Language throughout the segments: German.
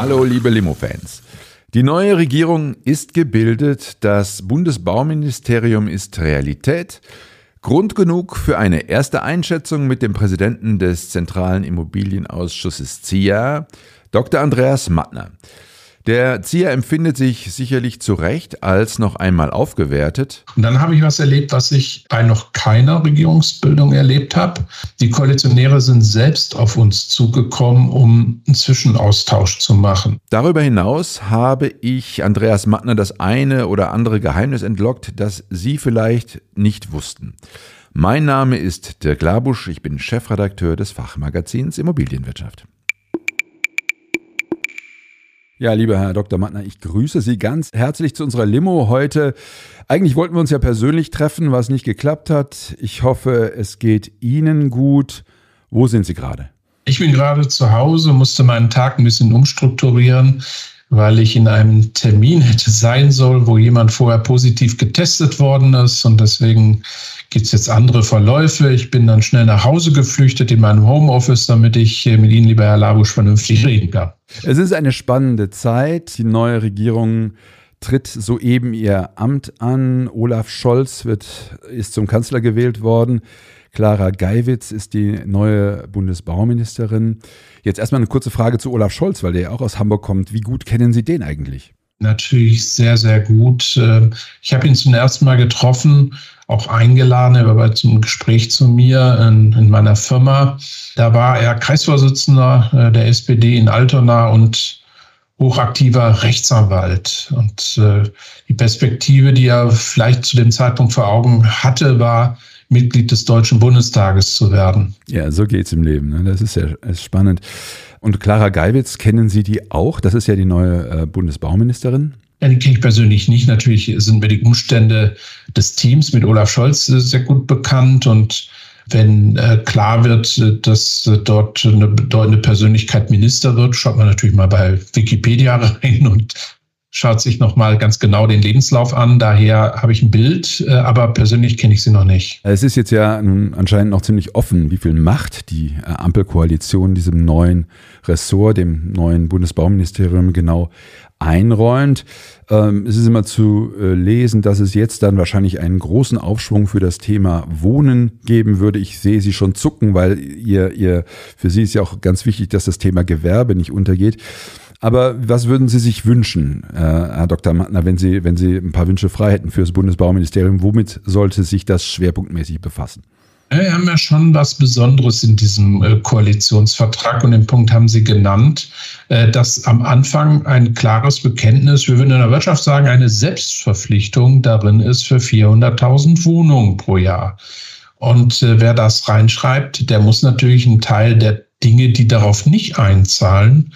Hallo, liebe Limo-Fans. Die neue Regierung ist gebildet, das Bundesbauministerium ist Realität. Grund genug für eine erste Einschätzung mit dem Präsidenten des Zentralen Immobilienausschusses ZIA, Dr. Andreas Mattner. Der Zieher empfindet sich sicherlich zu Recht als noch einmal aufgewertet. Und dann habe ich was erlebt, was ich bei noch keiner Regierungsbildung erlebt habe. Die Koalitionäre sind selbst auf uns zugekommen, um einen Zwischenaustausch zu machen. Darüber hinaus habe ich Andreas Mattner das eine oder andere Geheimnis entlockt, das Sie vielleicht nicht wussten. Mein Name ist Dirk Labusch, ich bin Chefredakteur des Fachmagazins Immobilienwirtschaft. Ja, lieber Herr Dr. Mattner, ich grüße Sie ganz herzlich zu unserer Limo heute. Eigentlich wollten wir uns ja persönlich treffen, was nicht geklappt hat. Ich hoffe, es geht Ihnen gut. Wo sind Sie gerade? Ich bin gerade zu Hause, musste meinen Tag ein bisschen umstrukturieren, weil ich in einem Termin hätte sein sollen, wo jemand vorher positiv getestet worden ist und deswegen gibt es jetzt andere Verläufe. Ich bin dann schnell nach Hause geflüchtet in meinem Homeoffice, damit ich mit Ihnen, lieber Herr Labusch, vernünftig reden kann. Es ist eine spannende Zeit. Die neue Regierung tritt soeben ihr Amt an. Olaf Scholz wird, ist zum Kanzler gewählt worden. Clara Geiwitz ist die neue Bundesbauministerin. Jetzt erstmal eine kurze Frage zu Olaf Scholz, weil der ja auch aus Hamburg kommt. Wie gut kennen Sie den eigentlich? Natürlich sehr, sehr gut. Ähm, ich habe ihn zum ersten Mal getroffen auch eingeladen. Er war zum Gespräch zu mir in, in meiner Firma. Da war er Kreisvorsitzender äh, der SPD in Altona und hochaktiver Rechtsanwalt. Und äh, die Perspektive, die er vielleicht zu dem Zeitpunkt vor Augen hatte, war, Mitglied des Deutschen Bundestages zu werden. Ja, so geht's im Leben. Ne? Das ist ja ist spannend. Und Clara Geiwitz, kennen Sie die auch? Das ist ja die neue äh, Bundesbauministerin. Ja, die kenne ich persönlich nicht. Natürlich sind mir die Umstände des Teams mit Olaf Scholz sehr gut bekannt und wenn äh, klar wird, dass dort eine bedeutende Persönlichkeit Minister wird, schaut man natürlich mal bei Wikipedia rein und schaut sich nochmal ganz genau den Lebenslauf an. Daher habe ich ein Bild, äh, aber persönlich kenne ich sie noch nicht. Es ist jetzt ja anscheinend noch ziemlich offen, wie viel Macht die Ampelkoalition diesem neuen Ressort, dem neuen Bundesbauministerium genau einräumt. Ähm, es ist immer zu äh, lesen, dass es jetzt dann wahrscheinlich einen großen Aufschwung für das Thema Wohnen geben würde. Ich sehe Sie schon zucken, weil ihr, ihr, für Sie ist ja auch ganz wichtig, dass das Thema Gewerbe nicht untergeht. Aber was würden Sie sich wünschen, äh, Herr Dr. Mattner, wenn Sie, wenn Sie ein paar Wünsche frei hätten für das Bundesbauministerium? Womit sollte sich das schwerpunktmäßig befassen? Wir haben ja schon was Besonderes in diesem äh, Koalitionsvertrag und den Punkt haben Sie genannt, äh, dass am Anfang ein klares Bekenntnis, wir würden in der Wirtschaft sagen, eine Selbstverpflichtung darin ist für 400.000 Wohnungen pro Jahr. Und wer das reinschreibt, der muss natürlich einen Teil der Dinge, die darauf nicht einzahlen,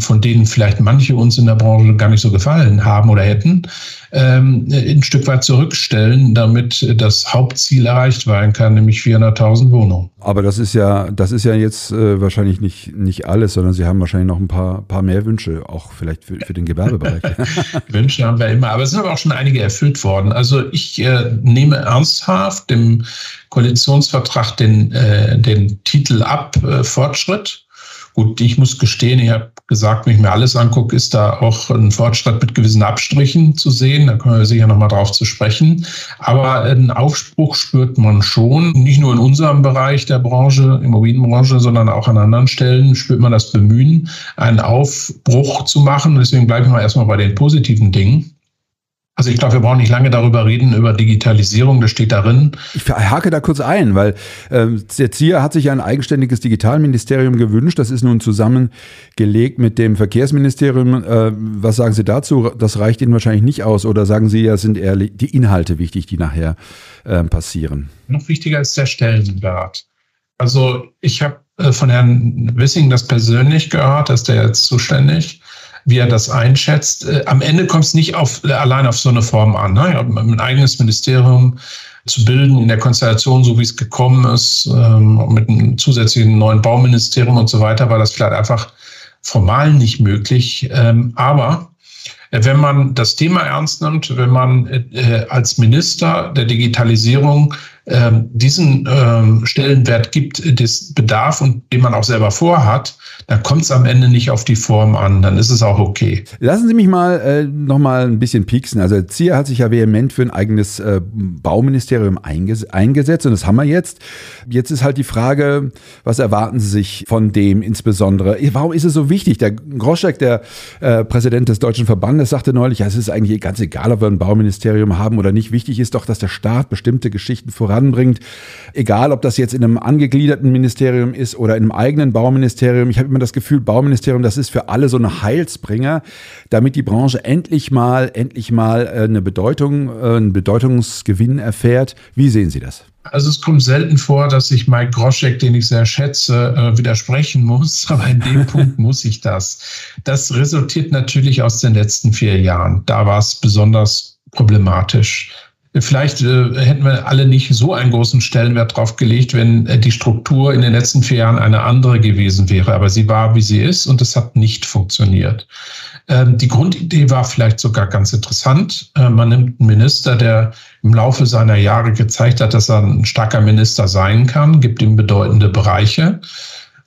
von denen vielleicht manche uns in der Branche gar nicht so gefallen haben oder hätten, ähm, ein Stück weit zurückstellen, damit das Hauptziel erreicht werden kann, nämlich 400.000 Wohnungen. Aber das ist ja, das ist ja jetzt äh, wahrscheinlich nicht, nicht alles, sondern Sie haben wahrscheinlich noch ein paar, paar mehr Wünsche, auch vielleicht für, für den Gewerbebereich. Wünsche haben wir immer, aber es sind aber auch schon einige erfüllt worden. Also ich äh, nehme ernsthaft dem Koalitionsvertrag den, äh, den Titel ab, äh, Fortschritt. Gut, ich muss gestehen, ich habe gesagt, wenn ich mir alles angucke, ist da auch ein Fortschritt mit gewissen Abstrichen zu sehen. Da können wir sicher nochmal drauf zu sprechen. Aber einen Aufspruch spürt man schon, nicht nur in unserem Bereich der Branche, Immobilienbranche, sondern auch an anderen Stellen spürt man das Bemühen, einen Aufbruch zu machen. Deswegen bleibe ich mal erstmal bei den positiven Dingen. Also ich glaube, wir brauchen nicht lange darüber reden, über Digitalisierung, das steht darin. Ich hake da kurz ein, weil äh, der ZIA hat sich ein eigenständiges Digitalministerium gewünscht. Das ist nun zusammengelegt mit dem Verkehrsministerium. Äh, was sagen Sie dazu? Das reicht Ihnen wahrscheinlich nicht aus. Oder sagen Sie, ja, sind eher die Inhalte wichtig, die nachher äh, passieren? Noch wichtiger ist der Stellenwert. Also ich habe äh, von Herrn Wissing das persönlich gehört, dass der jetzt zuständig, wie er das einschätzt. Äh, am Ende kommt es nicht auf, allein auf so eine Form an. Ne? Ein eigenes Ministerium zu bilden in der Konstellation, so wie es gekommen ist, ähm, mit einem zusätzlichen neuen Bauministerium und so weiter, war das vielleicht einfach formal nicht möglich. Ähm, aber äh, wenn man das Thema ernst nimmt, wenn man äh, als Minister der Digitalisierung ähm, diesen ähm, Stellenwert gibt, des Bedarf und den man auch selber vorhat, dann kommt es am Ende nicht auf die Form an, dann ist es auch okay. Lassen Sie mich mal äh, noch mal ein bisschen pieksen. Also Zier hat sich ja vehement für ein eigenes äh, Bauministerium einges eingesetzt und das haben wir jetzt. Jetzt ist halt die Frage, was erwarten Sie sich von dem insbesondere? Warum ist es so wichtig? Der Groschek, der äh, Präsident des Deutschen Verbandes, sagte neulich, ja, es ist eigentlich ganz egal, ob wir ein Bauministerium haben oder nicht. Wichtig ist doch, dass der Staat bestimmte Geschichten voranbringt. Egal, ob das jetzt in einem angegliederten Ministerium ist oder in einem eigenen Bauministerium. Ich habe immer das Gefühl, Bauministerium, das ist für alle so eine Heilsbringer, damit die Branche endlich mal, endlich mal äh, eine Bedeutung, äh, einen Bedeutungsgewinn erfährt. Wie sehen Sie das? Also es kommt selten vor, dass ich Mike Groschek, den ich sehr schätze, äh, widersprechen muss, aber in dem Punkt muss ich das. Das resultiert natürlich aus den letzten vier Jahren. Da war es besonders problematisch. Vielleicht äh, hätten wir alle nicht so einen großen Stellenwert drauf gelegt, wenn äh, die Struktur in den letzten vier Jahren eine andere gewesen wäre. Aber sie war, wie sie ist und es hat nicht funktioniert. Ähm, die Grundidee war vielleicht sogar ganz interessant. Äh, man nimmt einen Minister, der im Laufe seiner Jahre gezeigt hat, dass er ein starker Minister sein kann, gibt ihm bedeutende Bereiche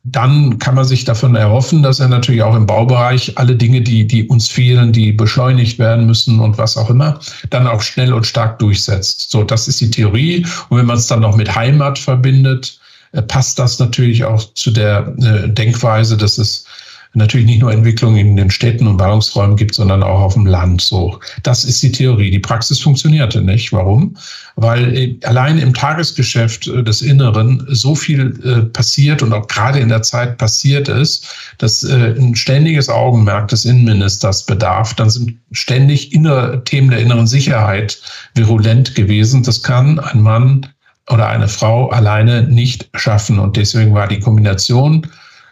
dann kann man sich davon erhoffen, dass er natürlich auch im Baubereich alle Dinge, die, die uns fehlen, die beschleunigt werden müssen und was auch immer, dann auch schnell und stark durchsetzt. So, das ist die Theorie. Und wenn man es dann noch mit Heimat verbindet, äh, passt das natürlich auch zu der äh, Denkweise, dass es natürlich nicht nur Entwicklung in den Städten und Ballungsräumen gibt, sondern auch auf dem Land. So, das ist die Theorie. Die Praxis funktionierte nicht. Warum? Weil äh, allein im Tagesgeschäft äh, des Inneren so viel äh, passiert und auch gerade in der Zeit passiert ist, dass ein ständiges Augenmerk des Innenministers bedarf. Dann sind ständig innere Themen der inneren Sicherheit virulent gewesen. Das kann ein Mann oder eine Frau alleine nicht schaffen. Und deswegen war die Kombination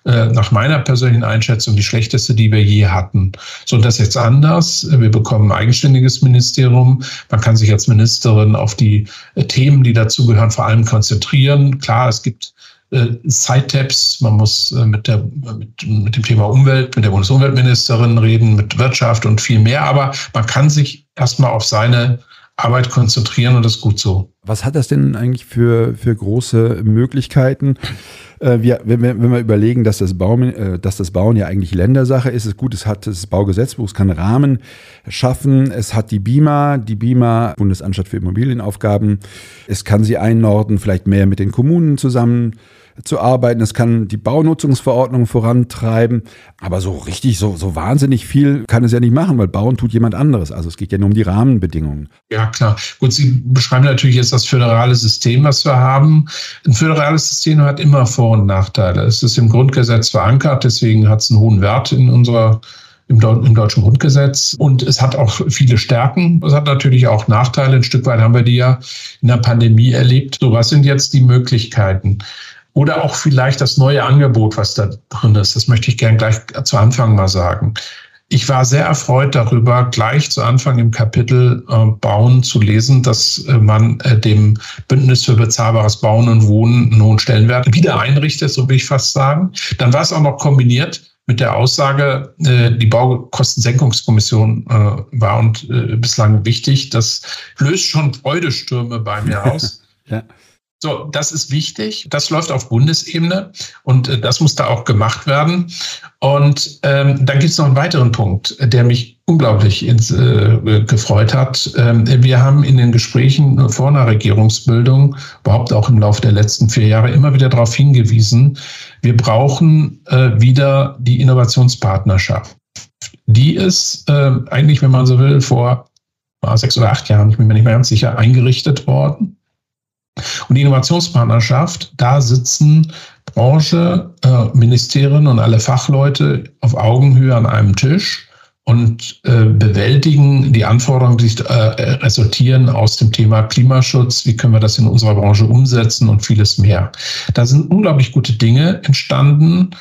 äh, nach meiner persönlichen Einschätzung die schlechteste, die wir je hatten. So, und das jetzt anders. Wir bekommen ein eigenständiges Ministerium. Man kann sich als Ministerin auf die äh, Themen, die dazugehören, vor allem konzentrieren. Klar, es gibt äh, Side-Tabs. Man muss mit, der, mit, mit dem Thema Umwelt, mit der Bundesumweltministerin reden, mit Wirtschaft und viel mehr. Aber man kann sich erstmal auf seine Arbeit konzentrieren und das ist gut so. Was hat das denn eigentlich für, für große Möglichkeiten? Äh, wir, wenn, wir, wenn wir überlegen, dass das, Bauen, äh, dass das Bauen ja eigentlich Ländersache ist, ist gut, es hat das Baugesetzbuch, es kann Rahmen schaffen, es hat die BIMA, die BIMA, Bundesanstalt für Immobilienaufgaben, es kann sie einnorden, vielleicht mehr mit den Kommunen zusammen zu arbeiten. Es kann die Baunutzungsverordnung vorantreiben. Aber so richtig, so, so wahnsinnig viel kann es ja nicht machen, weil bauen tut jemand anderes. Also es geht ja nur um die Rahmenbedingungen. Ja, klar. Gut, Sie beschreiben natürlich jetzt das föderale System, was wir haben. Ein föderales System hat immer Vor- und Nachteile. Es ist im Grundgesetz verankert, deswegen hat es einen hohen Wert in unserer im, im, deutschen Grundgesetz. Und es hat auch viele Stärken. Es hat natürlich auch Nachteile. Ein Stück weit haben wir die ja in der Pandemie erlebt. So, was sind jetzt die Möglichkeiten? Oder auch vielleicht das neue Angebot, was da drin ist. Das möchte ich gern gleich zu Anfang mal sagen. Ich war sehr erfreut darüber, gleich zu Anfang im Kapitel äh, Bauen zu lesen, dass äh, man äh, dem Bündnis für bezahlbares Bauen und Wohnen einen hohen Stellenwert wieder einrichtet, so will ich fast sagen. Dann war es auch noch kombiniert mit der Aussage, äh, die Baukostensenkungskommission äh, war und äh, bislang wichtig. Das löst schon Freudestürme bei mir aus. ja. So, das ist wichtig. Das läuft auf Bundesebene und äh, das muss da auch gemacht werden. Und ähm, dann gibt es noch einen weiteren Punkt, der mich unglaublich ins, äh, gefreut hat. Ähm, wir haben in den Gesprächen vor einer Regierungsbildung, überhaupt auch im Laufe der letzten vier Jahre, immer wieder darauf hingewiesen, wir brauchen äh, wieder die Innovationspartnerschaft. Die ist äh, eigentlich, wenn man so will, vor sechs oder acht Jahren, ich bin mir nicht mehr ganz sicher, eingerichtet worden. Und die Innovationspartnerschaft, da sitzen Branche, äh, Ministerien und alle Fachleute auf Augenhöhe an einem Tisch und äh, bewältigen die Anforderungen, die äh, resultieren aus dem Thema Klimaschutz. Wie können wir das in unserer Branche umsetzen und vieles mehr. Da sind unglaublich gute Dinge entstanden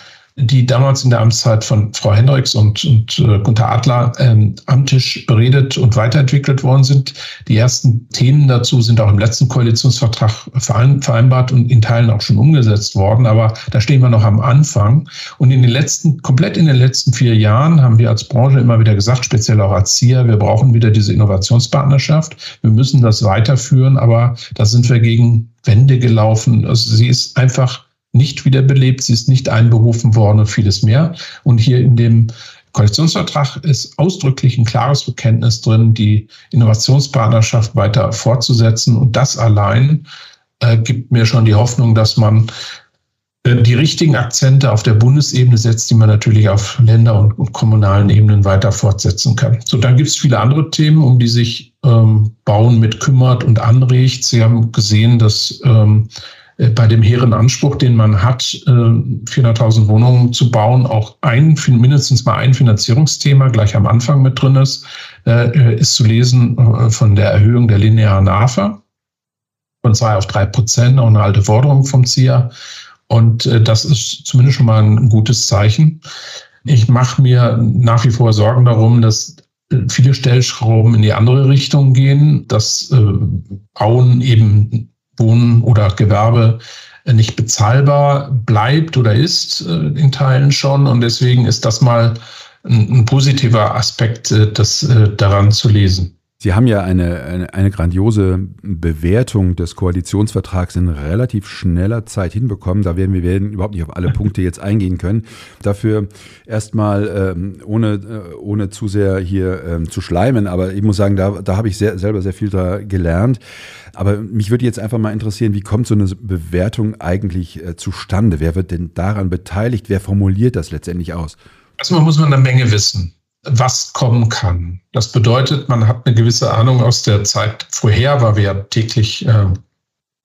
die damals in der Amtszeit von Frau Hendricks und, und äh, Gunther Adler ähm, am Tisch beredet und weiterentwickelt worden sind. Die ersten Themen dazu sind auch im letzten Koalitionsvertrag vereinbart und in Teilen auch schon umgesetzt worden. Aber da stehen wir noch am Anfang. Und in den letzten, komplett in den letzten vier Jahren haben wir als Branche immer wieder gesagt, speziell auch als ZIA, wir brauchen wieder diese Innovationspartnerschaft. Wir müssen das weiterführen, aber da sind wir gegen Wände gelaufen. Also sie ist einfach nicht wiederbelebt, sie ist nicht einberufen worden und vieles mehr. Und hier in dem Koalitionsvertrag ist ausdrücklich ein klares Bekenntnis drin, die Innovationspartnerschaft weiter fortzusetzen. Und das allein äh, gibt mir schon die Hoffnung, dass man äh, die richtigen Akzente auf der Bundesebene setzt, die man natürlich auf Länder- und, und kommunalen Ebenen weiter fortsetzen kann. So, dann gibt es viele andere Themen, um die sich ähm, Bauen mit kümmert und anregt. Sie haben gesehen, dass ähm, äh, bei dem hehren Anspruch, den man hat, 400.000 äh, Wohnungen zu bauen, auch ein, mindestens mal ein Finanzierungsthema gleich am Anfang mit drin ist, äh, ist zu lesen von der Erhöhung der linearen AFA von zwei auf drei Prozent, auch eine alte Forderung vom ZIA. Und das ist zumindest schon mal ein gutes Zeichen. Ich mache mir nach wie vor Sorgen darum, dass viele Stellschrauben in die andere Richtung gehen, dass Bauen eben Wohnen oder Gewerbe äh, nicht bezahlbar bleibt oder ist äh, in Teilen schon. Und deswegen ist das mal ein, positiver Aspekt, äh, das daran zu lesen. Sie haben ja eine, eine, eine, grandiose Bewertung des Koalitionsvertrags in relativ schneller Zeit hinbekommen. Da werden wir werden überhaupt nicht auf alle Punkte jetzt eingehen können. Dafür erstmal ähm, ohne, äh, ohne zu sehr hier ähm, zu schleimen, aber ich muss sagen, da, da habe ich sehr, selber sehr viel da gelernt. Aber mich würde jetzt einfach mal interessieren, wie kommt so eine Bewertung eigentlich äh, zustande? Wer wird denn daran beteiligt? Wer formuliert das letztendlich aus? Erstmal muss man eine Menge wissen was kommen kann. Das bedeutet, man hat eine gewisse Ahnung aus der Zeit vorher, weil wir ja täglich äh,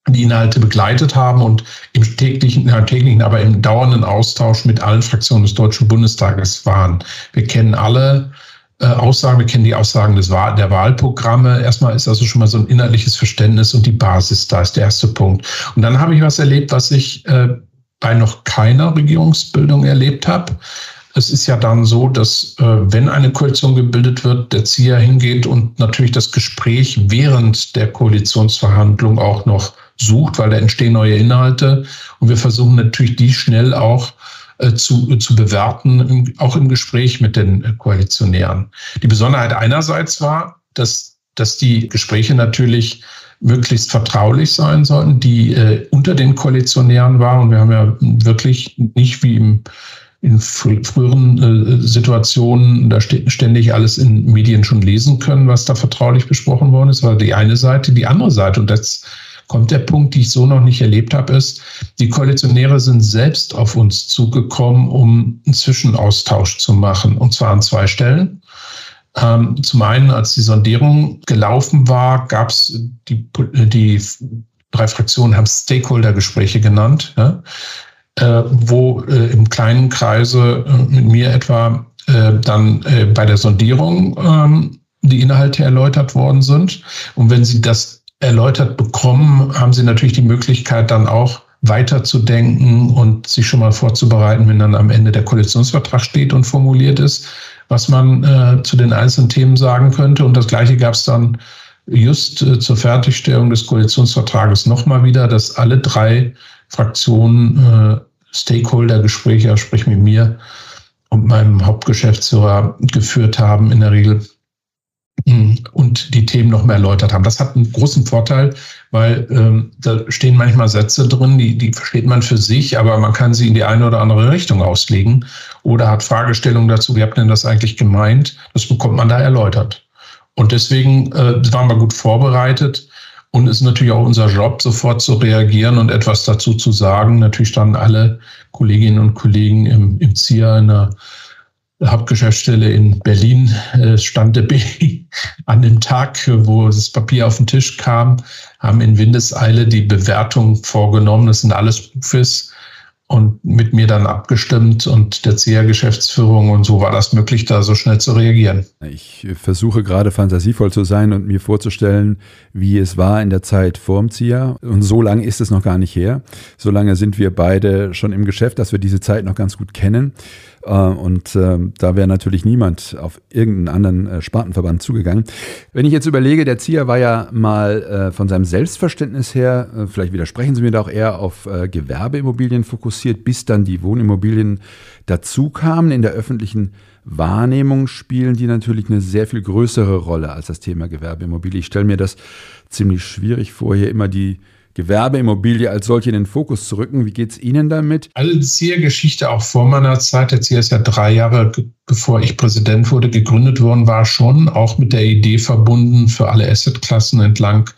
die Inhalte begleitet haben und im täglichen, ja, täglichen, aber im dauernden Austausch mit allen Fraktionen des Deutschen Bundestages waren. Wir kennen alle äh, Aussagen, wir kennen die Aussagen des der Wahlprogramme. Erstmal ist also schon mal so ein inhaltliches Verständnis und die Basis da ist der erste Punkt. Und dann habe ich was erlebt, was ich äh, bei noch keiner Regierungsbildung erlebt habe. Es ist ja dann so, dass äh, wenn eine Koalition gebildet wird, der Zieher hingeht und natürlich das Gespräch während der Koalitionsverhandlung auch noch sucht, weil da entstehen neue Inhalte. Und wir versuchen natürlich die schnell auch äh, zu, äh, zu bewerten, auch im Gespräch mit den äh, Koalitionären. Die Besonderheit einerseits war, dass, dass die Gespräche natürlich möglichst vertraulich sein sollten, die äh, unter den Koalitionären waren. Und wir haben ja wirklich nicht wie im in früheren äh, Situationen da ständig alles in Medien schon lesen können, was da vertraulich besprochen worden ist, war die eine Seite. Die andere Seite, und jetzt kommt der Punkt, die ich so noch nicht erlebt habe, ist, die Koalitionäre sind selbst auf uns zugekommen, um einen Zwischenaustausch zu machen, und zwar an zwei Stellen. Ähm, zum einen, als die Sondierung gelaufen war, gab es die, die drei Fraktionen haben Stakeholder-Gespräche genannt. Ja? Äh, wo äh, im kleinen Kreise äh, mit mir etwa dann bei der Sondierung ähm, die Inhalte erläutert worden sind. Und wenn Sie das erläutert bekommen, haben Sie natürlich die Möglichkeit dann auch weiterzudenken und sich schon mal vorzubereiten, wenn dann am Ende der Koalitionsvertrag steht und formuliert ist, was man äh, zu den einzelnen Themen sagen könnte. Und das Gleiche gab es dann just äh, zur Fertigstellung des Koalitionsvertrages nochmal wieder, dass alle drei Fraktionen äh, Stakeholder-Gespräche, sprich mit mir und meinem Hauptgeschäftsführer geführt haben in der Regel hm, und die Themen noch mehr erläutert haben. Das hat einen großen Vorteil, weil ähm, da stehen manchmal Sätze drin, die, die versteht man für sich, aber man kann sie in die eine oder andere Richtung auslegen oder hat Fragestellungen dazu, wie habt ihr denn das eigentlich gemeint? Das bekommt man da erläutert. Und deswegen äh, waren wir gut vorbereitet. Und es ist natürlich auch unser Job, sofort zu reagieren und etwas dazu zu sagen. Natürlich standen alle Kolleginnen und Kollegen im, im ZIA in der Hauptgeschäftsstelle in Berlin, äh, stand der B an dem Tag, wo das Papier auf den Tisch kam, haben in Windeseile die Bewertung vorgenommen. Das sind alles Profis und mit mir dann abgestimmt und der CIA-Geschäftsführung und so war das möglich, da so schnell zu reagieren. Ich versuche gerade fantasievoll zu sein und mir vorzustellen, wie es war in der Zeit vor dem CIA. Und so lange ist es noch gar nicht her. So lange sind wir beide schon im Geschäft, dass wir diese Zeit noch ganz gut kennen. Äh, und ähm, da wäre natürlich niemand auf irgendeinen anderen äh, Spartenverband zugegangen. Wenn ich jetzt überlege, der Zier war ja mal äh, von seinem Selbstverständnis her, vielleicht widersprechen Sie mir da auch eher auf Gewerbeimmobilien fokussiert, bis dann die Wohnimmobilien dazu kamen. In der öffentlichen Wahrnehmung spielen die natürlich eine sehr viel größere Rolle als das Thema Gewerbeimmobilie. Ich stelle mir das ziemlich schwierig vor, hier immer die Gewerbeimmobilie als solche in den Fokus zu rücken. Wie geht es Ihnen damit? Also die Zier-Geschichte auch vor meiner Zeit, der Zier ist ja drei Jahre bevor ich Präsident wurde, gegründet worden war, schon auch mit der Idee verbunden, für alle Assetklassen entlang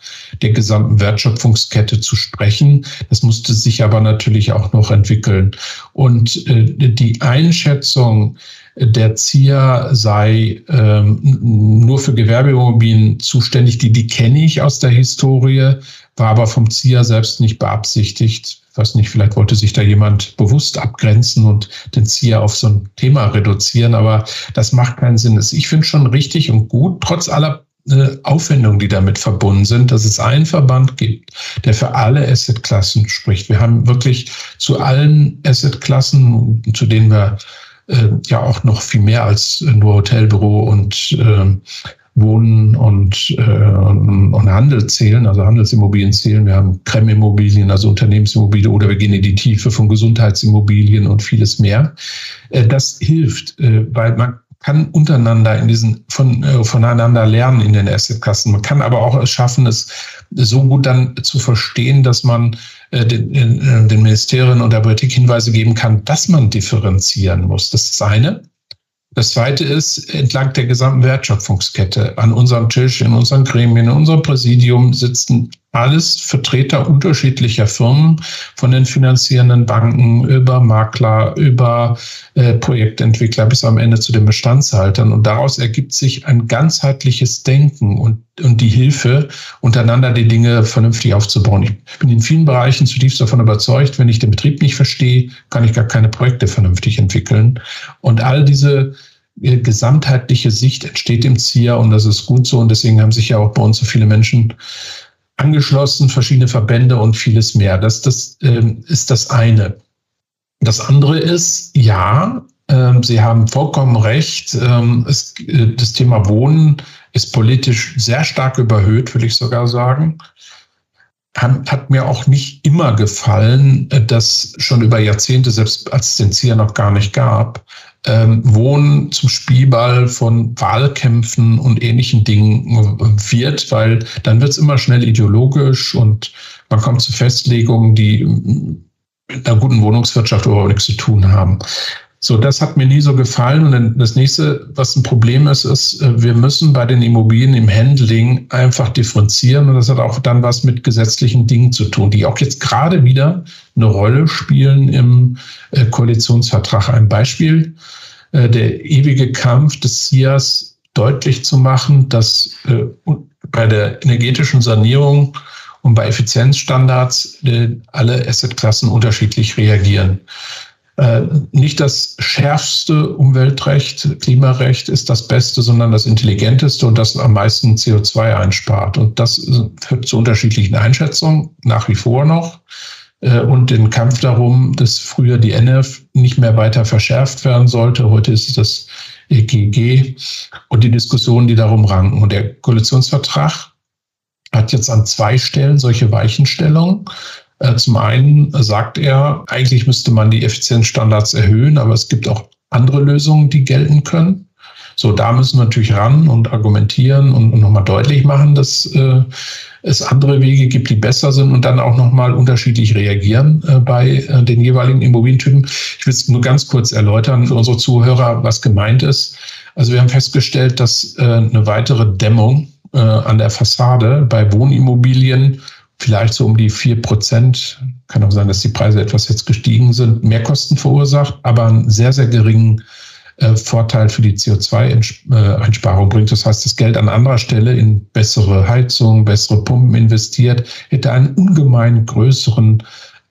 der gesamten Wertschöpfungskette zu sprechen. Das musste sich aber natürlich auch noch entwickeln. Und äh, die Einschätzung, der ZIA sei ähm, nur für Gewerbeimmobilien zuständig, die, die kenne ich aus der Historie war aber vom ZIA selbst nicht beabsichtigt. Ich weiß nicht, vielleicht wollte sich da jemand bewusst abgrenzen und den ZIA auf so ein Thema reduzieren, aber das macht keinen Sinn. Ich finde schon richtig und gut, trotz aller äh, Aufwendungen, die damit verbunden sind, dass es einen Verband gibt, der für alle Assetklassen spricht. Wir haben wirklich zu allen Assetklassen, zu denen wir äh, ja auch noch viel mehr als nur Hotelbüro und äh, Wohnen und, äh, und Handel zählen, also Handelsimmobilien zählen. Wir haben Krem-Immobilien, also Unternehmensimmobilien oder wir gehen in die Tiefe von Gesundheitsimmobilien und vieles mehr. Äh, das hilft, äh, weil man kann untereinander in diesen von, äh, voneinander lernen in den Assetkassen. Man kann aber auch es schaffen, es so gut dann zu verstehen, dass man äh, den, äh, den Ministerien und der Politik Hinweise geben kann, dass man differenzieren muss. Das ist das eine. Das zweite ist, entlang der gesamten Wertschöpfungskette, an unserem Tisch, in unseren Gremien, in unserem Präsidium sitzen alles Vertreter unterschiedlicher Firmen, von den finanzierenden Banken über Makler, über äh, Projektentwickler bis am Ende zu den Bestandshaltern. Und daraus ergibt sich ein ganzheitliches Denken und, und die Hilfe, untereinander die Dinge vernünftig aufzubauen. Ich bin in vielen Bereichen zutiefst davon überzeugt, wenn ich den Betrieb nicht verstehe, kann ich gar keine Projekte vernünftig entwickeln. Und all diese äh, gesamtheitliche Sicht entsteht im ZIA und das ist gut so. Und deswegen haben sich ja auch bei uns so viele Menschen angeschlossen, verschiedene Verbände und vieles mehr. Das, das ähm, ist das eine. Das andere ist, ja, ähm, Sie haben vollkommen recht. Ähm, es, äh, das Thema Wohnen ist politisch sehr stark überhöht, würde ich sogar sagen. Hat, mir auch nicht immer gefallen, äh, dass schon über Jahrzehnte, selbst als es den Zier noch gar nicht gab, ähm, Wohnen zum Spielball von Wahlkämpfen und ähnlichen Dingen äh, wird, weil dann wird es immer schnell ideologisch und man kommt zu Festlegungen, die mit einer guten Wohnungswirtschaft überhaupt nichts zu tun haben. So, das hat mir nie so gefallen. Und das nächste, was ein Problem ist, ist, äh, wir müssen bei den Immobilien im Handling einfach differenzieren. Und das hat auch dann was mit gesetzlichen Dingen zu tun, die auch jetzt gerade wieder eine Rolle spielen im äh, Koalitionsvertrag. Ein Beispiel, äh, der ewige Kampf des SIAS deutlich zu machen, dass bei der energetischen Sanierung und bei Effizienzstandards alle Assetklassen unterschiedlich reagieren. Äh, nicht das schärfste Umweltrecht, Klimarecht ist das Beste, sondern das intelligenteste und das am meisten CO2 einspart. Und das führt zu unterschiedlichen Einschätzungen, nach wie vor noch. Äh, und den Kampf darum, dass früher die NF nicht mehr weiter verschärft werden sollte. Heute ist es das EGG und die Diskussionen, die darum ranken. Und der Koalitionsvertrag hat jetzt an zwei Stellen solche Weichenstellungen. Äh, zum einen sagt er, eigentlich müsste man die Effizienzstandards erhöhen, aber es gibt auch andere Lösungen, die gelten können. So, da müssen wir natürlich ran und argumentieren und, und nochmal deutlich machen, dass äh, es andere Wege gibt, die besser sind und dann auch nochmal unterschiedlich reagieren äh, bei äh, den jeweiligen Immobilientypen. Ich will es nur ganz kurz erläutern für unsere Zuhörer, was gemeint ist. Also wir haben festgestellt, dass äh, eine weitere Dämmung äh, an der Fassade bei Wohnimmobilien vielleicht so um die vier Prozent, kann auch sein, dass die Preise etwas jetzt gestiegen sind, Mehrkosten verursacht, aber einen sehr, sehr geringen äh, Vorteil für die CO2-Einsparung bringt. Das heißt, das Geld an anderer Stelle in bessere Heizung, bessere Pumpen investiert, hätte einen ungemein größeren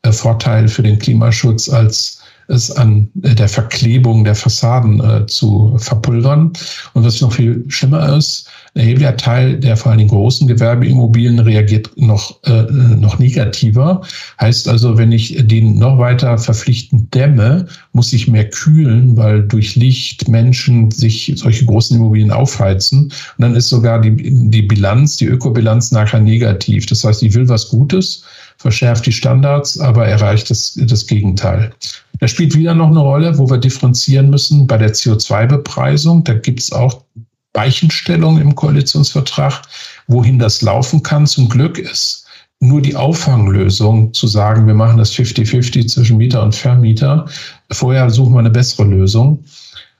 äh, Vorteil für den Klimaschutz, als es an äh, der Verklebung der Fassaden äh, zu verpulvern. Und was noch viel schlimmer ist, ein erheblicher Teil der vor allem den großen Gewerbeimmobilien reagiert noch, äh, noch negativer. Heißt also, wenn ich den noch weiter verpflichtend dämme, muss ich mehr kühlen, weil durch Licht Menschen sich solche großen Immobilien aufheizen. Und dann ist sogar die, die Bilanz, die Ökobilanz nachher negativ. Das heißt, ich will was Gutes, verschärft die Standards, aber erreicht das, das Gegenteil. Da spielt wieder noch eine Rolle, wo wir differenzieren müssen bei der CO2-Bepreisung. Da gibt es auch Weichenstellungen im Koalitionsvertrag, wohin das laufen kann. Zum Glück ist nur die Auffanglösung zu sagen, wir machen das 50-50 zwischen Mieter und Vermieter. Vorher suchen wir eine bessere Lösung.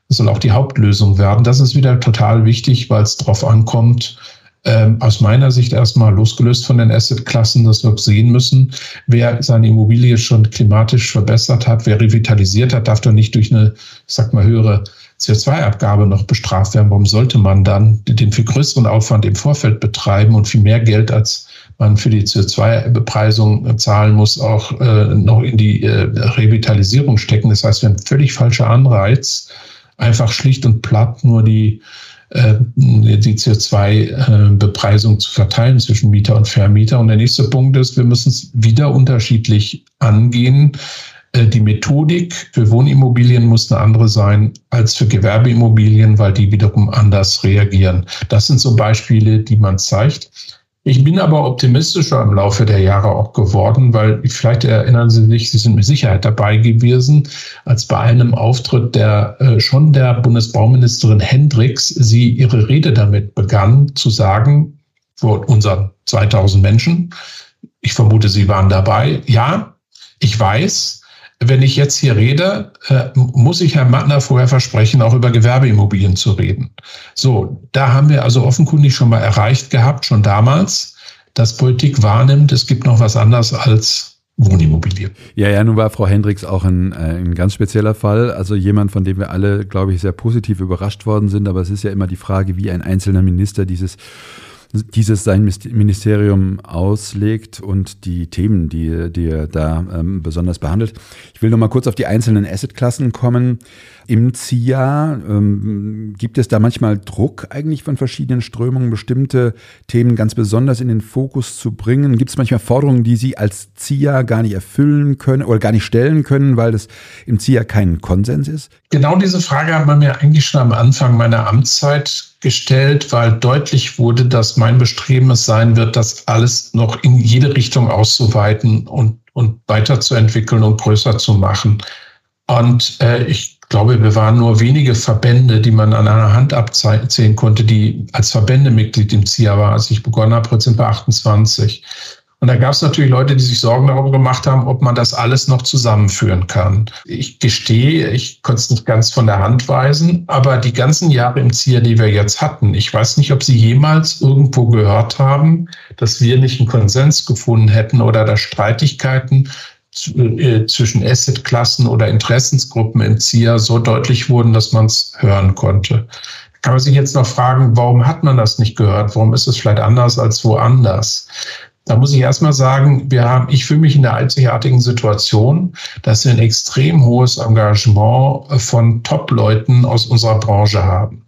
Das soll auch die Hauptlösung werden. Das ist wieder total wichtig, weil es darauf ankommt, ähm, aus meiner Sicht erstmal losgelöst von den Assetklassen, dass wir sehen müssen, wer seine Immobilie schon klimatisch verbessert hat, wer revitalisiert hat, darf doch nicht durch eine, ich sag mal, höhere CO2-Abgabe noch bestraft werden. Warum sollte man dann den viel größeren Aufwand im Vorfeld betreiben und viel mehr Geld, als man für die CO2-Bepreisung zahlen muss, auch äh, noch in die äh, Revitalisierung stecken? Das heißt, wir haben völlig falscher Anreiz, einfach schlicht und platt nur die die CO2-Bepreisung zu verteilen zwischen Mieter und Vermieter. Und der nächste Punkt ist, wir müssen es wieder unterschiedlich angehen. Äh, die Methodik für Wohnimmobilien muss eine andere sein als für Gewerbeimmobilien, weil die wiederum anders reagieren. Das sind so Beispiele, die man zeigt. Ich bin aber optimistischer im Laufe der Jahre auch geworden, weil vielleicht erinnern Sie sich, Sie sind mit Sicherheit dabei gewesen, als bei einem Auftritt der äh, schon der Bundesbauministerin Hendricks sie ihre Rede damit begann zu sagen, vor unseren 2000 Menschen, ich vermute, Sie waren dabei, ja, ich weiß, wenn ich jetzt hier rede, äh, muss ich Herrn Mattner vorher versprechen, auch über Gewerbeimmobilien zu reden. So, da haben wir also offenkundig schon mal erreicht gehabt, schon damals, dass Politik wahrnimmt, es gibt noch was anderes als Wohnimmobilie. Ja, ja, nun war Frau Hendricks auch ein, äh, ein ganz spezieller Fall. Also jemand, von dem wir alle, glaube ich, sehr positiv überrascht worden sind. Aber es ist ja immer die Frage, wie ein einzelner Minister dieses dieses sein Ministerium auslegt und die Themen, die, die er da ähm, besonders behandelt. Ich will noch mal kurz auf die einzelnen Assetklassen kommen. Im ZIA ähm, gibt es da manchmal Druck eigentlich von verschiedenen Strömungen, bestimmte Themen ganz besonders in den Fokus zu bringen? Gibt es manchmal Forderungen, die Sie als ZIA gar nicht erfüllen können oder gar nicht stellen können, weil es im ZIA kein Konsens ist? Genau diese Frage hat man mir eigentlich schon am Anfang meiner Amtszeit gestellt, weil deutlich wurde, dass mein Bestreben es sein wird, das alles noch in jede Richtung auszuweiten und, und weiterzuentwickeln und größer zu machen. Und äh, ich glaube, wir waren nur wenige Verbände, die man an einer Hand abzählen konnte, die als Verbände Mitglied im ZIA war, als ich begonnen habe, sind wir 28. Und da gab es natürlich Leute, die sich Sorgen darüber gemacht haben, ob man das alles noch zusammenführen kann. Ich gestehe, ich konnte es nicht ganz von der Hand weisen, aber die ganzen Jahre im ZIA, die wir jetzt hatten, ich weiß nicht, ob Sie jemals irgendwo gehört haben, dass wir nicht einen Konsens gefunden hätten oder dass Streitigkeiten zwischen Assetklassen oder Interessensgruppen im ZIA so deutlich wurden, dass man es hören konnte. Kann man sich jetzt noch fragen, warum hat man das nicht gehört? Warum ist es vielleicht anders als woanders? Da muss ich erstmal sagen, wir haben, ich fühle mich in der einzigartigen Situation, dass wir ein extrem hohes Engagement von Top-Leuten aus unserer Branche haben.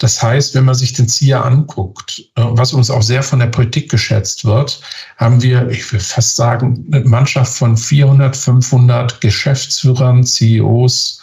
Das heißt, wenn man sich den ZIA anguckt, äh, was uns auch sehr von der Politik geschätzt wird, haben wir, ich will fast sagen, eine Mannschaft von 400, 500 Geschäftsführern, CEOs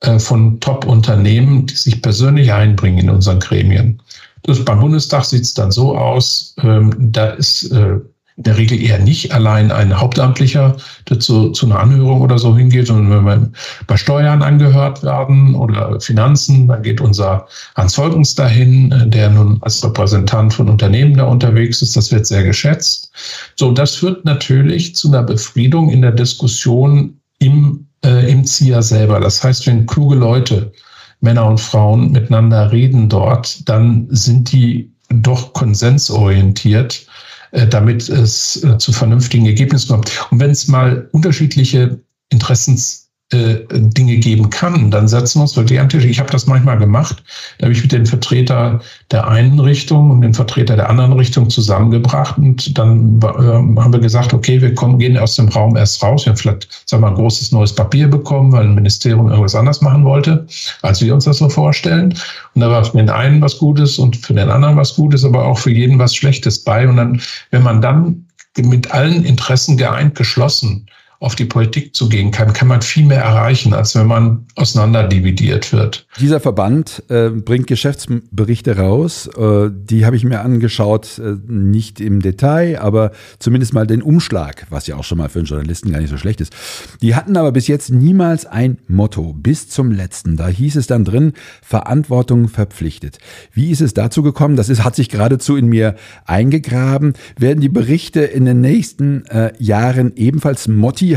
äh, von Top-Unternehmen, die sich persönlich einbringen in unseren Gremien. Das, beim Bundestag sieht es dann so aus, ähm, da ist äh, in der Regel eher nicht allein ein Hauptamtlicher, zu, zu einer Anhörung oder so hingeht, sondern wenn wir bei Steuern angehört werden oder Finanzen, dann geht unser Hans Volkens dahin, der nun als Repräsentant von Unternehmen da unterwegs ist. Das wird sehr geschätzt. So, das führt natürlich zu einer Befriedung in der Diskussion im, äh, im ZIA selber. Das heißt, wenn kluge Leute, Männer und Frauen miteinander reden dort, dann sind die doch konsensorientiert damit es äh, zu vernünftigen Ergebnissen kommt. Und wenn es mal unterschiedliche Interessens äh, Dinge geben kann, dann setzen wir uns wirklich den Tisch. Ich habe das manchmal gemacht. Da habe ich mit den Vertreter der einen Richtung und den Vertreter der anderen Richtung zusammengebracht und dann äh, haben wir gesagt, okay, wir kommen, gehen aus dem Raum erst raus. Wir haben vielleicht, sagen wir mal, ein großes neues Papier bekommen, weil ein Ministerium irgendwas anders machen wollte, als wir uns das so vorstellen. Und da war für den einen was Gutes und für den anderen was Gutes, aber auch für jeden was Schlechtes bei. Und dann, wenn man dann mit allen Interessen geeint, geschlossen auf die Politik zu gehen kann, kann man viel mehr erreichen, als wenn man auseinanderdividiert wird. Dieser Verband äh, bringt Geschäftsberichte raus. Äh, die habe ich mir angeschaut, äh, nicht im Detail, aber zumindest mal den Umschlag, was ja auch schon mal für einen Journalisten gar nicht so schlecht ist. Die hatten aber bis jetzt niemals ein Motto, bis zum letzten. Da hieß es dann drin, Verantwortung verpflichtet. Wie ist es dazu gekommen? Das ist, hat sich geradezu in mir eingegraben. Werden die Berichte in den nächsten äh, Jahren ebenfalls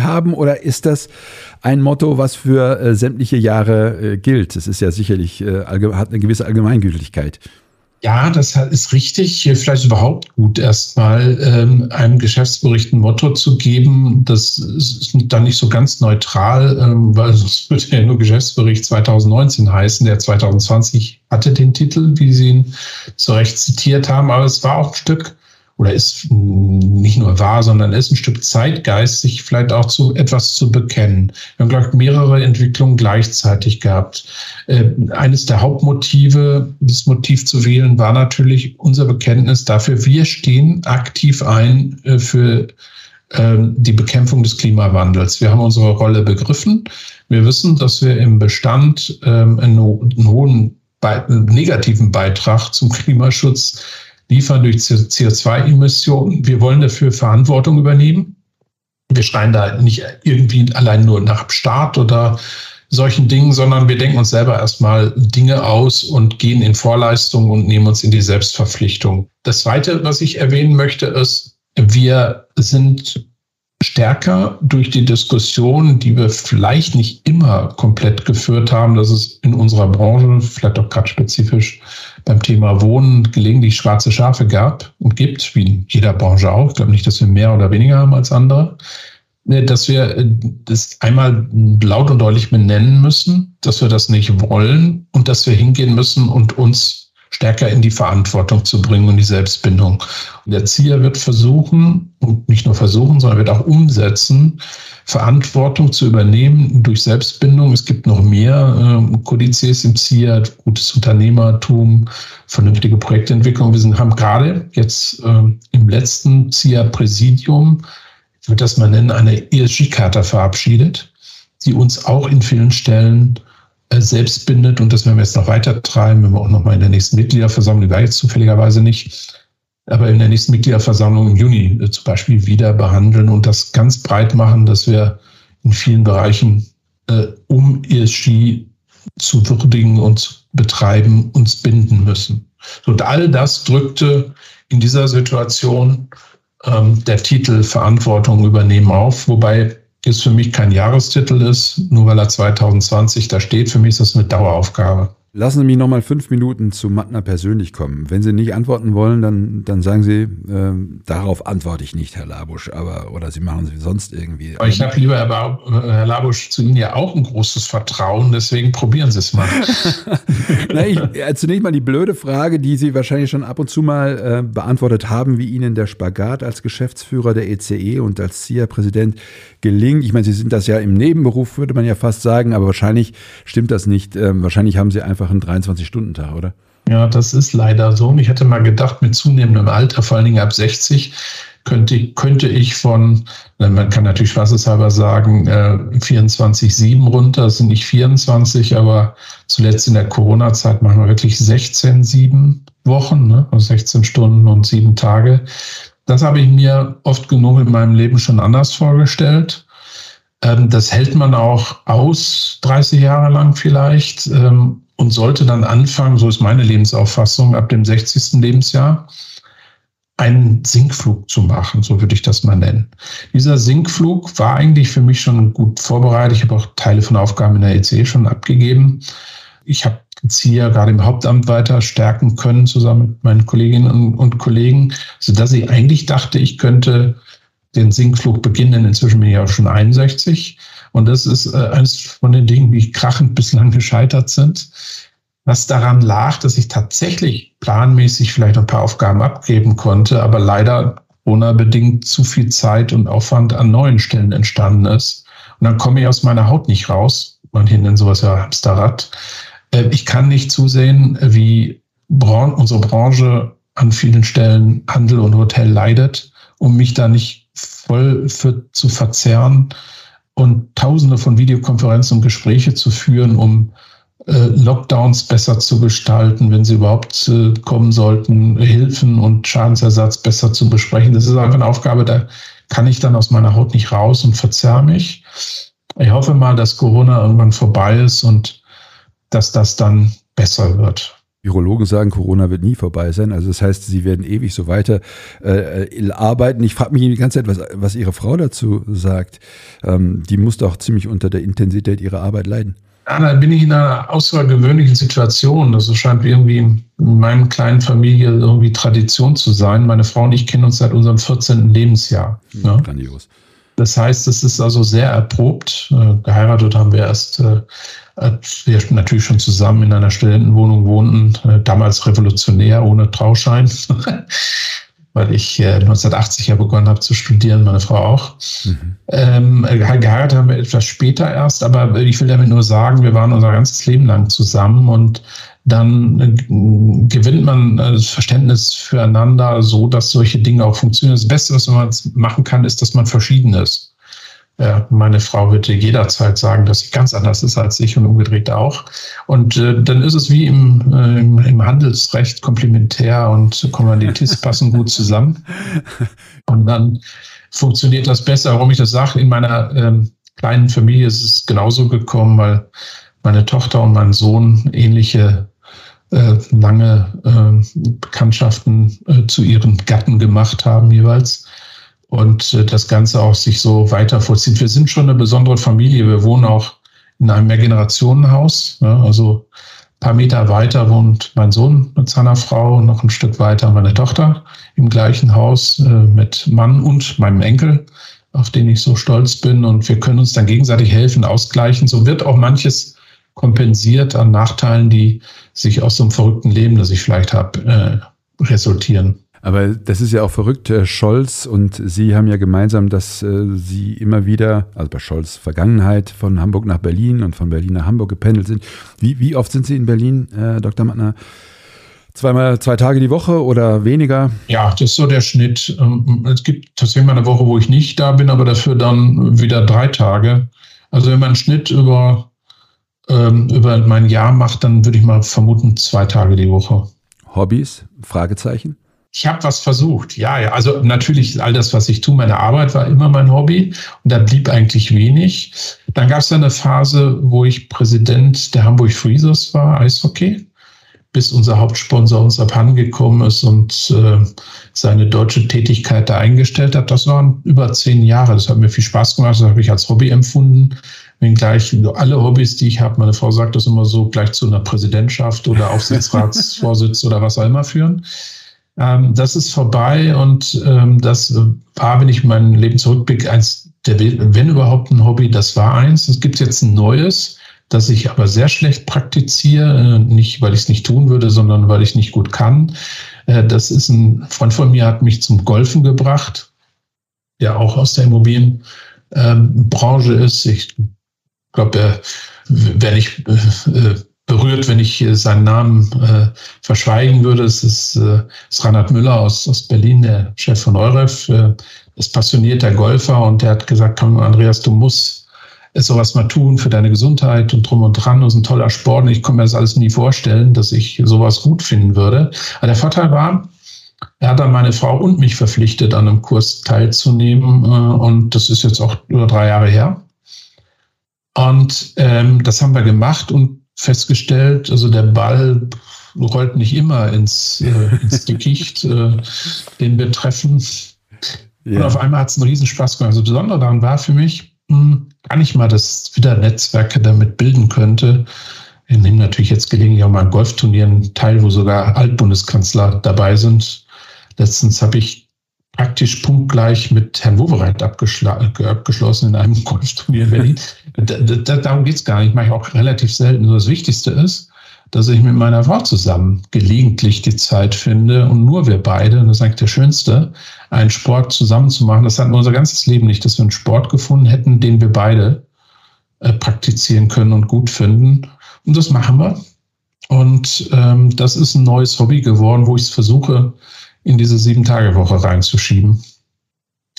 haben oder ist das ein Motto, was für äh, sämtliche Jahre äh, gilt? Das ist ja sicherlich, äh, hat eine gewisse Allgemeingültigkeit. Ja, das ist richtig. Vielleicht überhaupt gut, erstmal ähm, einem Geschäftsbericht ein Motto zu geben. Das ist dann nicht so ganz neutral, ähm, weil es würde ja nur Geschäftsbericht 2019 heißen. Der 2020 hatte den Titel, wie Sie ihn zu Recht zitiert haben, aber es war auch ein Stück oder ist nicht nur wahr, sondern ist ein Stück Zeitgeist, sich vielleicht auch zu etwas zu bekennen. Wir haben, glaube ich, mehrere Entwicklungen gleichzeitig gehabt. Äh, eines der Hauptmotive, dieses Motiv zu wählen, war natürlich unser Bekenntnis dafür, wir stehen aktiv ein äh, für äh, die Bekämpfung des Klimawandels. Wir haben unsere Rolle begriffen. Wir wissen, dass wir im Bestand ähm, einen, einen hohen negativen Beitrag zum Klimaschutz liefern durch CO2-Emissionen. Wir wollen dafür Verantwortung übernehmen. Wir schreien da nicht irgendwie allein nur nach Staat oder solchen Dingen, sondern wir denken uns selber erstmal Dinge aus und gehen in Vorleistung und nehmen uns in die Selbstverpflichtung. Das Zweite, was ich erwähnen möchte, ist, wir sind stärker durch die Diskussion, die wir vielleicht nicht immer komplett geführt haben, dass es in unserer Branche, vielleicht auch gerade spezifisch beim Thema Wohnen, gelegentlich schwarze Schafe gab und gibt, wie in jeder Branche auch. Ich glaube nicht, dass wir mehr oder weniger haben als andere. Äh, dass wir äh, das einmal laut und deutlich benennen müssen, dass wir das nicht wollen und dass wir hingehen müssen und uns stärker in die Verantwortung zu bringen und die Selbstbindung. Und der Erzieher wird versuchen, und nicht nur versuchen, sondern wird auch umsetzen, Verantwortung zu übernehmen durch Selbstbindung. Es gibt noch mehr äh, Kodizes im ZIA, gutes Unternehmertum, vernünftige Projektentwicklung. Wir sind, haben gerade jetzt äh, im letzten ZIA-Präsidium, ich würde das mal nennen, eine ESG-Charta verabschiedet, die uns auch in vielen Stellen selbst bindet. Und das werden wir jetzt noch weiter treiben, wenn wir auch noch mal in der nächsten Mitgliederversammlung, die war jetzt zufälligerweise nicht, aber in der nächsten Mitgliederversammlung im Juni äh, zum Beispiel wieder behandeln und das ganz breit machen, dass wir in vielen Bereichen, äh, um ESG zu würdigen und zu betreiben, uns binden müssen. Und all das drückte in dieser Situation ähm, der Titel Verantwortung übernehmen auf, wobei jetzt für mich kein Jahrestitel ist, nur weil er 2020 da steht. Für mich ist das eine Daueraufgabe. Lassen Sie mich noch mal fünf Minuten zu Mattner persönlich kommen. Wenn Sie nicht antworten wollen, dann, dann sagen Sie, äh, darauf antworte ich nicht, Herr Labusch, aber oder Sie machen es sonst irgendwie. Aber ich habe lieber, Herr, Herr Labusch, zu Ihnen ja auch ein großes Vertrauen, deswegen probieren Sie es mal. Na, ich, äh, zunächst mal die blöde Frage, die Sie wahrscheinlich schon ab und zu mal äh, beantwortet haben, wie Ihnen der Spagat als Geschäftsführer der ECE e und als CIA-Präsident gelingt. Ich meine, Sie sind das ja im Nebenberuf, würde man ja fast sagen, aber wahrscheinlich stimmt das nicht. Ähm, wahrscheinlich haben Sie einfach einfach einen 23-Stunden-Tag, oder? Ja, das ist leider so. Und ich hätte mal gedacht, mit zunehmendem Alter, vor allen Dingen ab 60, könnte, könnte ich von, man kann natürlich spaßeshalber sagen, äh, 24-7 runter, das sind nicht 24, aber zuletzt in der Corona-Zeit machen wir wirklich 16, 7 Wochen, ne? also 16 Stunden und 7 Tage. Das habe ich mir oft genug in meinem Leben schon anders vorgestellt. Ähm, das hält man auch aus, 30 Jahre lang vielleicht. Ähm, und sollte dann anfangen, so ist meine Lebensauffassung, ab dem 60. Lebensjahr einen Sinkflug zu machen, so würde ich das mal nennen. Dieser Sinkflug war eigentlich für mich schon gut vorbereitet. Ich habe auch Teile von Aufgaben in der EC schon abgegeben. Ich habe jetzt hier gerade im Hauptamt weiter stärken können, zusammen mit meinen Kolleginnen und Kollegen, sodass ich eigentlich dachte, ich könnte den Sinkflug beginnen. Inzwischen bin ich auch schon 61. Und das ist äh, eines von den Dingen, die krachend bislang gescheitert sind. Was daran lag, dass ich tatsächlich planmäßig vielleicht ein paar Aufgaben abgeben konnte, aber leider Corona-bedingt zu viel Zeit und Aufwand an neuen Stellen entstanden ist. Und dann komme ich aus meiner Haut nicht raus. Manche nennen sowas ja Hamsterrad. Äh, ich kann nicht zusehen, wie unsere Branche an vielen Stellen Handel und Hotel leidet, um mich da nicht voll für zu verzerren und tausende von Videokonferenzen und Gespräche zu führen, um äh, Lockdowns besser zu gestalten, wenn sie überhaupt äh, kommen sollten, Hilfen und Schadensersatz besser zu besprechen. Das ist einfach eine Aufgabe, da kann ich dann aus meiner Haut nicht raus und verzerre mich. Ich hoffe mal, dass Corona irgendwann vorbei ist und dass das dann besser wird. Virologen sagen, Corona wird nie vorbei sein. Also das heißt, sie werden ewig so weiter äh, äh arbeiten. Ich frage mich die ganze Zeit, was, was Ihre Frau dazu sagt. Ähm, die muss doch ziemlich unter der Intensität ihrer Arbeit leiden. Ja, da bin ich in einer außergewöhnlichen Situation. Das scheint irgendwie in meinem kleinen Familie irgendwie Tradition zu sein. Meine Frau und ich kennen uns seit unserem 14. Lebensjahr. Ja, Grandios. Das heißt, es ist also sehr erprobt. Äh, geheiratet haben wir erst äh, als wir natürlich schon zusammen in einer Studentenwohnung wohnten, äh, damals revolutionär, ohne Trauschein, weil ich äh, 1980 ja begonnen habe zu studieren, meine Frau auch. Mhm. Ähm, geheiratet haben wir etwas später erst, aber ich will damit nur sagen, wir waren unser ganzes Leben lang zusammen und dann äh, gewinnt man äh, das Verständnis füreinander so, dass solche Dinge auch funktionieren. Das Beste, was man machen kann, ist, dass man verschieden ist. Ja, meine Frau würde jederzeit sagen, dass sie ganz anders ist als ich und umgedreht auch. Und äh, dann ist es wie im, äh, im, im, Handelsrecht komplementär und Kommanditist passen gut zusammen. Und dann funktioniert das besser. Warum ich das sage, in meiner ähm, kleinen Familie ist es genauso gekommen, weil meine Tochter und mein Sohn ähnliche äh, lange äh, Bekanntschaften äh, zu ihren Gatten gemacht haben jeweils und äh, das Ganze auch sich so weiter vollzieht. Wir sind schon eine besondere Familie. Wir wohnen auch in einem Mehrgenerationenhaus. Ne? Also ein paar Meter weiter wohnt mein Sohn mit seiner Frau und noch ein Stück weiter meine Tochter im gleichen Haus äh, mit Mann und meinem Enkel, auf den ich so stolz bin. Und wir können uns dann gegenseitig helfen, ausgleichen. So wird auch manches kompensiert an Nachteilen, die sich aus so einem verrückten Leben, das ich vielleicht habe, äh, resultieren. Aber das ist ja auch verrückt. Scholz und Sie haben ja gemeinsam, dass äh, Sie immer wieder, also bei Scholz Vergangenheit, von Hamburg nach Berlin und von Berlin nach Hamburg gependelt sind. Wie, wie oft sind Sie in Berlin, äh, Dr. Mattner? Zweimal, zwei Tage die Woche oder weniger? Ja, das ist so der Schnitt. Ähm, es gibt tatsächlich mal eine Woche, wo ich nicht da bin, aber dafür dann wieder drei Tage. Also wenn man einen Schnitt über, ähm, über mein Jahr macht, dann würde ich mal vermuten, zwei Tage die Woche. Hobbys? Fragezeichen? Ich habe was versucht, ja, ja. Also natürlich all das, was ich tue, meine Arbeit war immer mein Hobby und da blieb eigentlich wenig. Dann gab es eine Phase, wo ich Präsident der Hamburg Freezers war, Eishockey, bis unser Hauptsponsor uns abhandengekommen ist und äh, seine deutsche Tätigkeit da eingestellt hat. Das waren über zehn Jahre. Das hat mir viel Spaß gemacht. Das habe ich als Hobby empfunden. Wenngleich alle Hobbys, die ich habe, meine Frau sagt das immer so, gleich zu einer Präsidentschaft oder Aufsichtsratsvorsitz oder was auch immer führen. Ähm, das ist vorbei und ähm, das war, wenn ich mein Leben zurückblicke, eins der, wenn überhaupt ein Hobby, das war eins. Es gibt jetzt ein neues, das ich aber sehr schlecht praktiziere, äh, nicht weil ich es nicht tun würde, sondern weil ich nicht gut kann. Äh, das ist ein Freund von mir, hat mich zum Golfen gebracht, der auch aus der Immobilienbranche ähm, ist. Ich glaube, wer nicht äh, berührt, wenn ich seinen Namen äh, verschweigen würde. Es ist, äh, ist Reinhard Müller aus, aus Berlin, der Chef von Euref, äh, ist passionierter Golfer und der hat gesagt, komm, Andreas, du musst sowas mal tun für deine Gesundheit und drum und dran. Das ist ein toller Sport und ich kann mir das alles nie vorstellen, dass ich sowas gut finden würde. Aber der Vorteil war, er hat dann meine Frau und mich verpflichtet, an einem Kurs teilzunehmen äh, und das ist jetzt auch über drei Jahre her. Und ähm, das haben wir gemacht und festgestellt, also der Ball rollt nicht immer ins, äh, ins Dickicht, äh, den wir treffen. Ja. Und auf einmal hat es einen Riesenspaß gemacht. Also besonders daran war für mich, mh, hm, gar nicht mal, dass wieder Netzwerke damit bilden könnte. Wir nehmen natürlich jetzt gelegentlich auch mal an Golfturnieren teil, wo sogar Altbundeskanzler dabei sind. Letztens habe ich praktisch punktgleich mit Herrn Wowereit abgeschlossen in einem Golfturnier in Berlin. Da, da, darum geht es gar nicht, mache ich auch relativ selten. Das Wichtigste ist, dass ich mit meiner Frau zusammen gelegentlich die Zeit finde und nur wir beide, und das ist eigentlich der Schönste, einen Sport zusammen zu machen. Das hatten wir unser ganzes Leben nicht, dass wir einen Sport gefunden hätten, den wir beide äh, praktizieren können und gut finden. Und das machen wir. Und ähm, das ist ein neues Hobby geworden, wo ich es versuche, in diese Sieben-Tage-Woche reinzuschieben.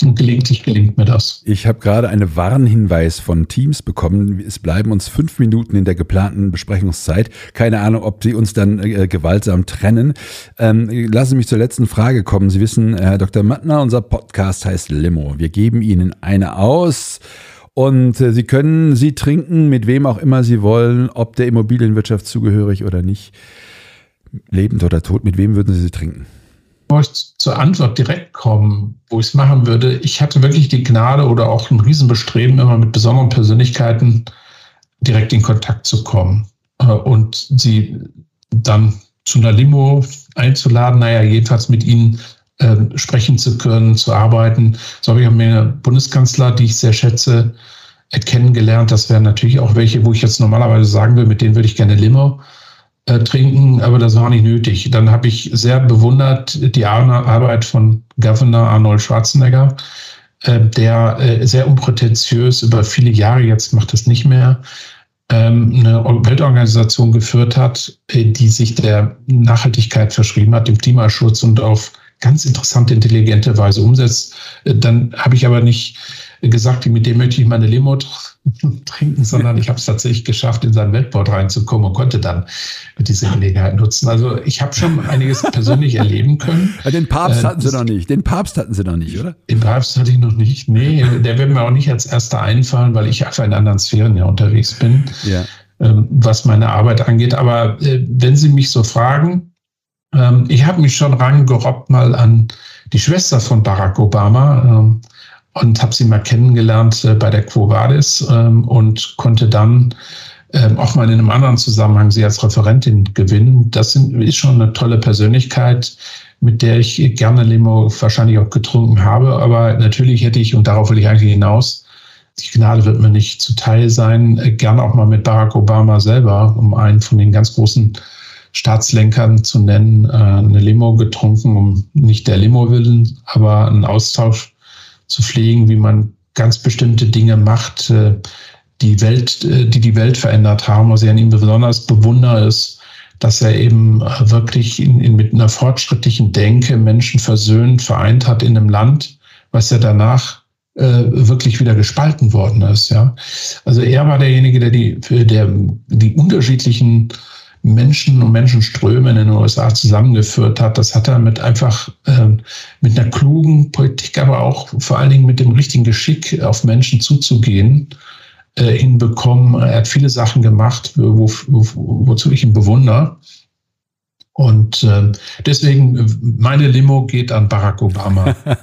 Und gelegentlich gelingt mir das. Ich habe gerade einen Warnhinweis von Teams bekommen. Es bleiben uns fünf Minuten in der geplanten Besprechungszeit. Keine Ahnung, ob sie uns dann äh, gewaltsam trennen. Ähm, lassen Sie mich zur letzten Frage kommen. Sie wissen, Herr Dr. Mattner, unser Podcast heißt Limo. Wir geben Ihnen eine aus. Und äh, Sie können sie trinken, mit wem auch immer Sie wollen, ob der Immobilienwirtschaft zugehörig oder nicht. Lebend oder tot, mit wem würden Sie sie trinken? Bevor ich zur Antwort direkt komme, wo ich es machen würde, ich hatte wirklich die Gnade oder auch ein Riesenbestreben, immer mit besonderen Persönlichkeiten direkt in Kontakt zu kommen äh, und sie dann zu einer Limo einzuladen, naja, jedenfalls mit ihnen äh, sprechen zu können, zu arbeiten. So habe ich mir Bundeskanzler, die ich sehr schätze, äh, kennengelernt. Das wären natürlich auch welche, wo ich jetzt normalerweise sagen will, mit denen würde ich gerne Limo äh, trinken, aber das war nicht nötig. Dann habe ich sehr bewundert die Arbeit von Governor Arnold Schwarzenegger, äh, der äh, sehr unprätentiös über viele Jahre, jetzt macht es nicht mehr, ähm, eine Weltorganisation geführt hat, äh, die sich der Nachhaltigkeit verschrieben hat, dem Klimaschutz und auf ganz interessante, intelligente Weise umsetzt. Äh, dann habe ich aber nicht gesagt, mit dem möchte ich meine Limo trinken, sondern ich habe es tatsächlich geschafft, in sein Weltboard reinzukommen und konnte dann diese Gelegenheit nutzen. Also ich habe schon einiges persönlich erleben können. Den Papst hatten Sie noch nicht. Den Papst hatten Sie noch nicht, oder? Den Papst hatte ich noch nicht. Nee, der wird mir auch nicht als erster einfallen, weil ich einfach in anderen Sphären ja unterwegs bin, ja. Ähm, was meine Arbeit angeht. Aber äh, wenn Sie mich so fragen, ähm, ich habe mich schon rangerobbt mal an die Schwester von Barack Obama ähm, und habe sie mal kennengelernt äh, bei der Quo Vadis ähm, und konnte dann ähm, auch mal in einem anderen Zusammenhang sie als Referentin gewinnen. Das sind, ist schon eine tolle Persönlichkeit, mit der ich gerne Limo wahrscheinlich auch getrunken habe. Aber natürlich hätte ich, und darauf will ich eigentlich hinaus, die Gnade wird mir nicht zuteil sein, äh, gerne auch mal mit Barack Obama selber, um einen von den ganz großen Staatslenkern zu nennen, äh, eine Limo getrunken, um nicht der Limo willen, aber einen Austausch zu pflegen, wie man ganz bestimmte Dinge macht, äh, die Welt, äh, die die Welt verändert haben. Was ich an ihm besonders bewundere, ist, dass er eben äh, wirklich in, in, mit einer fortschrittlichen Denke Menschen versöhnt, vereint hat in einem Land, was ja danach äh, wirklich wieder gespalten worden ist. Ja, also er war derjenige, der die, der die unterschiedlichen Menschen und Menschenströme in den USA zusammengeführt hat. Das hat er mit einfach äh, mit einer klugen Politik, aber auch vor allen Dingen mit dem richtigen Geschick auf Menschen zuzugehen, äh, hinbekommen. Er hat viele Sachen gemacht, wo, wo, wozu ich ihn bewundere. Und äh, deswegen, meine Limo geht an Barack Obama.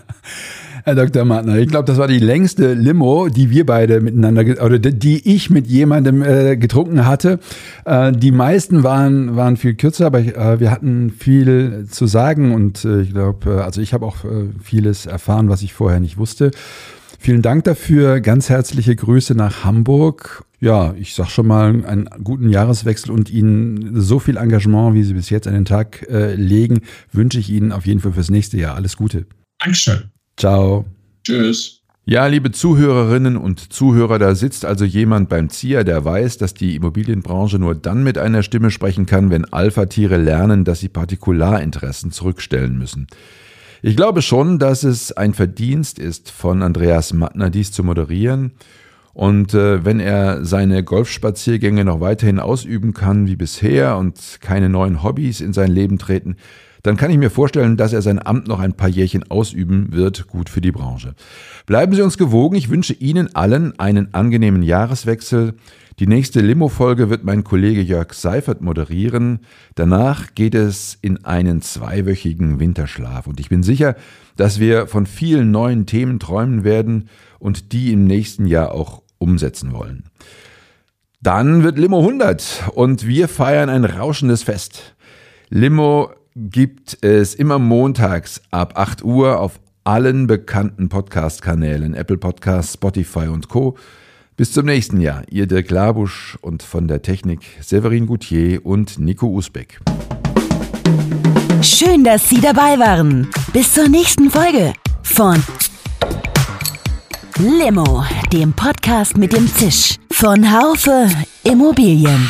Herr Dr. Martner. Ich glaube, das war die längste Limo, die wir beide miteinander, oder die ich mit jemandem äh, getrunken hatte. Äh, die meisten waren, waren viel kürzer, aber äh, wir hatten viel zu sagen und äh, ich glaube, äh, also ich habe auch äh, vieles erfahren, was ich vorher nicht wusste. Vielen Dank dafür. Ganz herzliche Grüße nach Hamburg. Ja, ich sag schon mal einen guten Jahreswechsel und Ihnen so viel Engagement, wie Sie bis jetzt an den Tag äh, legen, wünsche ich Ihnen auf jeden Fall fürs nächste Jahr. Alles Gute. Dankeschön. Ciao. Tschüss. Ja, liebe Zuhörerinnen und Zuhörer, da sitzt also jemand beim ZIA, der weiß, dass die Immobilienbranche nur dann mit einer Stimme sprechen kann, wenn Alpha-Tiere lernen, dass sie Partikularinteressen zurückstellen müssen. Ich glaube schon, dass es ein Verdienst ist von Andreas Mattner, dies zu moderieren. Und äh, wenn er seine Golfspaziergänge noch weiterhin ausüben kann wie bisher und keine neuen Hobbys in sein Leben treten, dann kann ich mir vorstellen, dass er sein Amt noch ein paar Jährchen ausüben wird, gut für die Branche. Bleiben Sie uns gewogen, ich wünsche Ihnen allen einen angenehmen Jahreswechsel. Die nächste Limo-Folge wird mein Kollege Jörg Seifert moderieren. Danach geht es in einen zweiwöchigen Winterschlaf. Und ich bin sicher, dass wir von vielen neuen Themen träumen werden und die im nächsten Jahr auch umsetzen wollen. Dann wird Limo 100 und wir feiern ein rauschendes Fest. Limo gibt es immer montags ab 8 Uhr auf allen bekannten Podcast-Kanälen, Apple Podcasts, Spotify und Co. Bis zum nächsten Jahr. Ihr Dirk Labusch und von der Technik Severin Goutier und Nico Usbeck. Schön, dass Sie dabei waren. Bis zur nächsten Folge von Limo, dem Podcast mit dem Zisch von Haufe Immobilien.